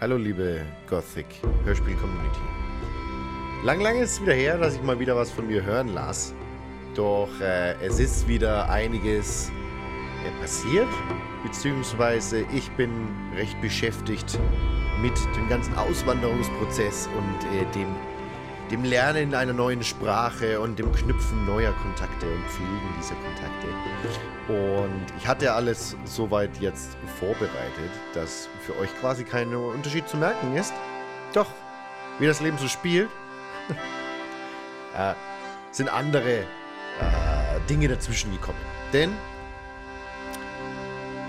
Hallo liebe Gothic Hörspiel Community. Lang, lang ist es wieder her, dass ich mal wieder was von mir hören las. Doch äh, es ist wieder einiges äh, passiert, beziehungsweise ich bin recht beschäftigt mit dem ganzen Auswanderungsprozess und äh, dem, dem Lernen einer neuen Sprache und dem Knüpfen neuer Kontakte und Pflegen dieser Kontakte. Und ich hatte alles soweit jetzt vorbereitet, dass für euch quasi kein Unterschied zu merken ist. Doch, wie das Leben so spielt, äh, sind andere äh, Dinge dazwischen gekommen. Denn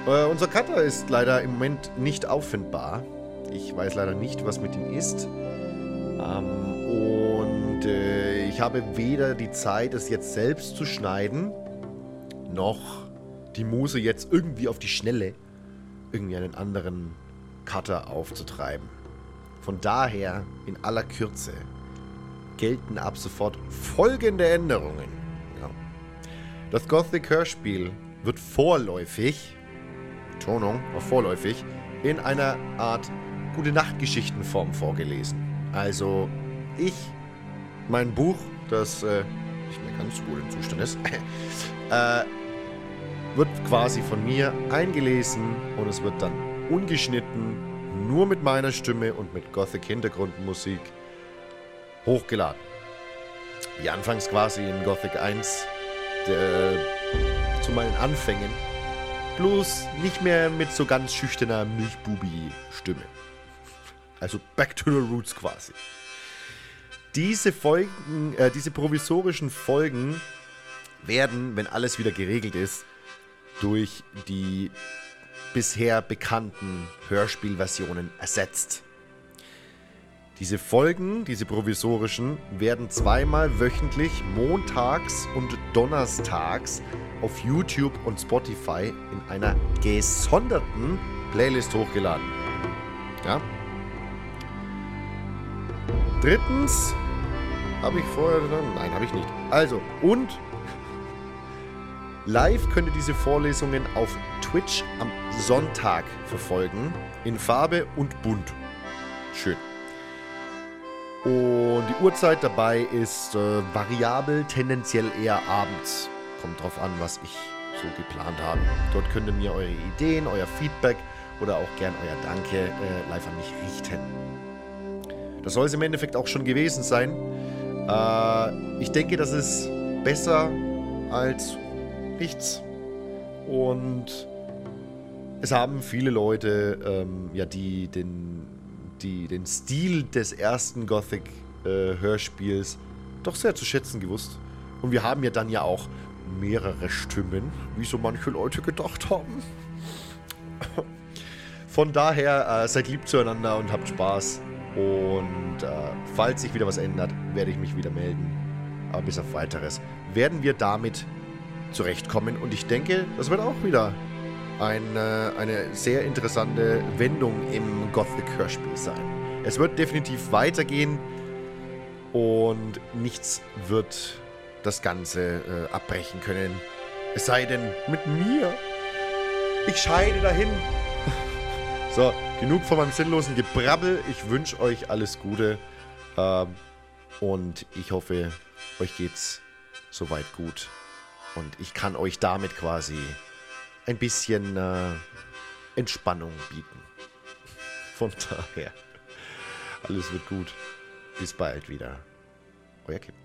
äh, unser Cutter ist leider im Moment nicht auffindbar. Ich weiß leider nicht, was mit ihm ist. Ähm, und äh, ich habe weder die Zeit, es jetzt selbst zu schneiden, noch die Muse jetzt irgendwie auf die Schnelle irgendwie einen anderen Cutter aufzutreiben. Von daher in aller Kürze gelten ab sofort folgende Änderungen. Ja. Das Gothic Hörspiel wird vorläufig, Tonung auf vorläufig, in einer Art gute Nachtgeschichtenform vorgelesen. Also ich, mein Buch, das äh, nicht mehr ganz gut im Zustand ist, äh, wird quasi von mir eingelesen und es wird dann ungeschnitten, nur mit meiner Stimme und mit Gothic Hintergrundmusik hochgeladen. Wie anfangs quasi in Gothic 1 der, zu meinen Anfängen. Bloß nicht mehr mit so ganz schüchterner Milchbubi-Stimme. Also back to the roots quasi. Diese Folgen, äh, diese provisorischen Folgen werden, wenn alles wieder geregelt ist, durch die bisher bekannten Hörspielversionen ersetzt. Diese Folgen, diese provisorischen, werden zweimal wöchentlich montags und donnerstags auf YouTube und Spotify in einer gesonderten Playlist hochgeladen. Ja? Drittens habe ich vorher. Nein, habe ich nicht. Also, und Live könnt ihr diese Vorlesungen auf Twitch am Sonntag verfolgen. In Farbe und bunt. Schön. Und die Uhrzeit dabei ist äh, variabel, tendenziell eher abends. Kommt drauf an, was ich so geplant habe. Dort könnt ihr mir eure Ideen, euer Feedback oder auch gern euer Danke äh, live an mich richten. Das soll es im Endeffekt auch schon gewesen sein. Äh, ich denke, das ist besser als nichts. Und es haben viele Leute ähm, ja die den, die, den Stil des ersten Gothic-Hörspiels äh, doch sehr zu schätzen gewusst. Und wir haben ja dann ja auch mehrere Stimmen, wie so manche Leute gedacht haben. Von daher äh, seid lieb zueinander und habt Spaß. Und äh, falls sich wieder was ändert, werde ich mich wieder melden. Aber bis auf weiteres werden wir damit zurechtkommen. Und ich denke, das wird auch wieder eine, eine sehr interessante Wendung im Gothic-Hörspiel sein. Es wird definitiv weitergehen und nichts wird das Ganze äh, abbrechen können. Es sei denn mit mir. Ich scheide dahin. So, genug von meinem sinnlosen Gebrabbel. Ich wünsche euch alles Gute. Ähm, und ich hoffe, euch geht's soweit gut. Und ich kann euch damit quasi ein bisschen äh, Entspannung bieten. Von daher, alles wird gut. Bis bald wieder. Euer Kim.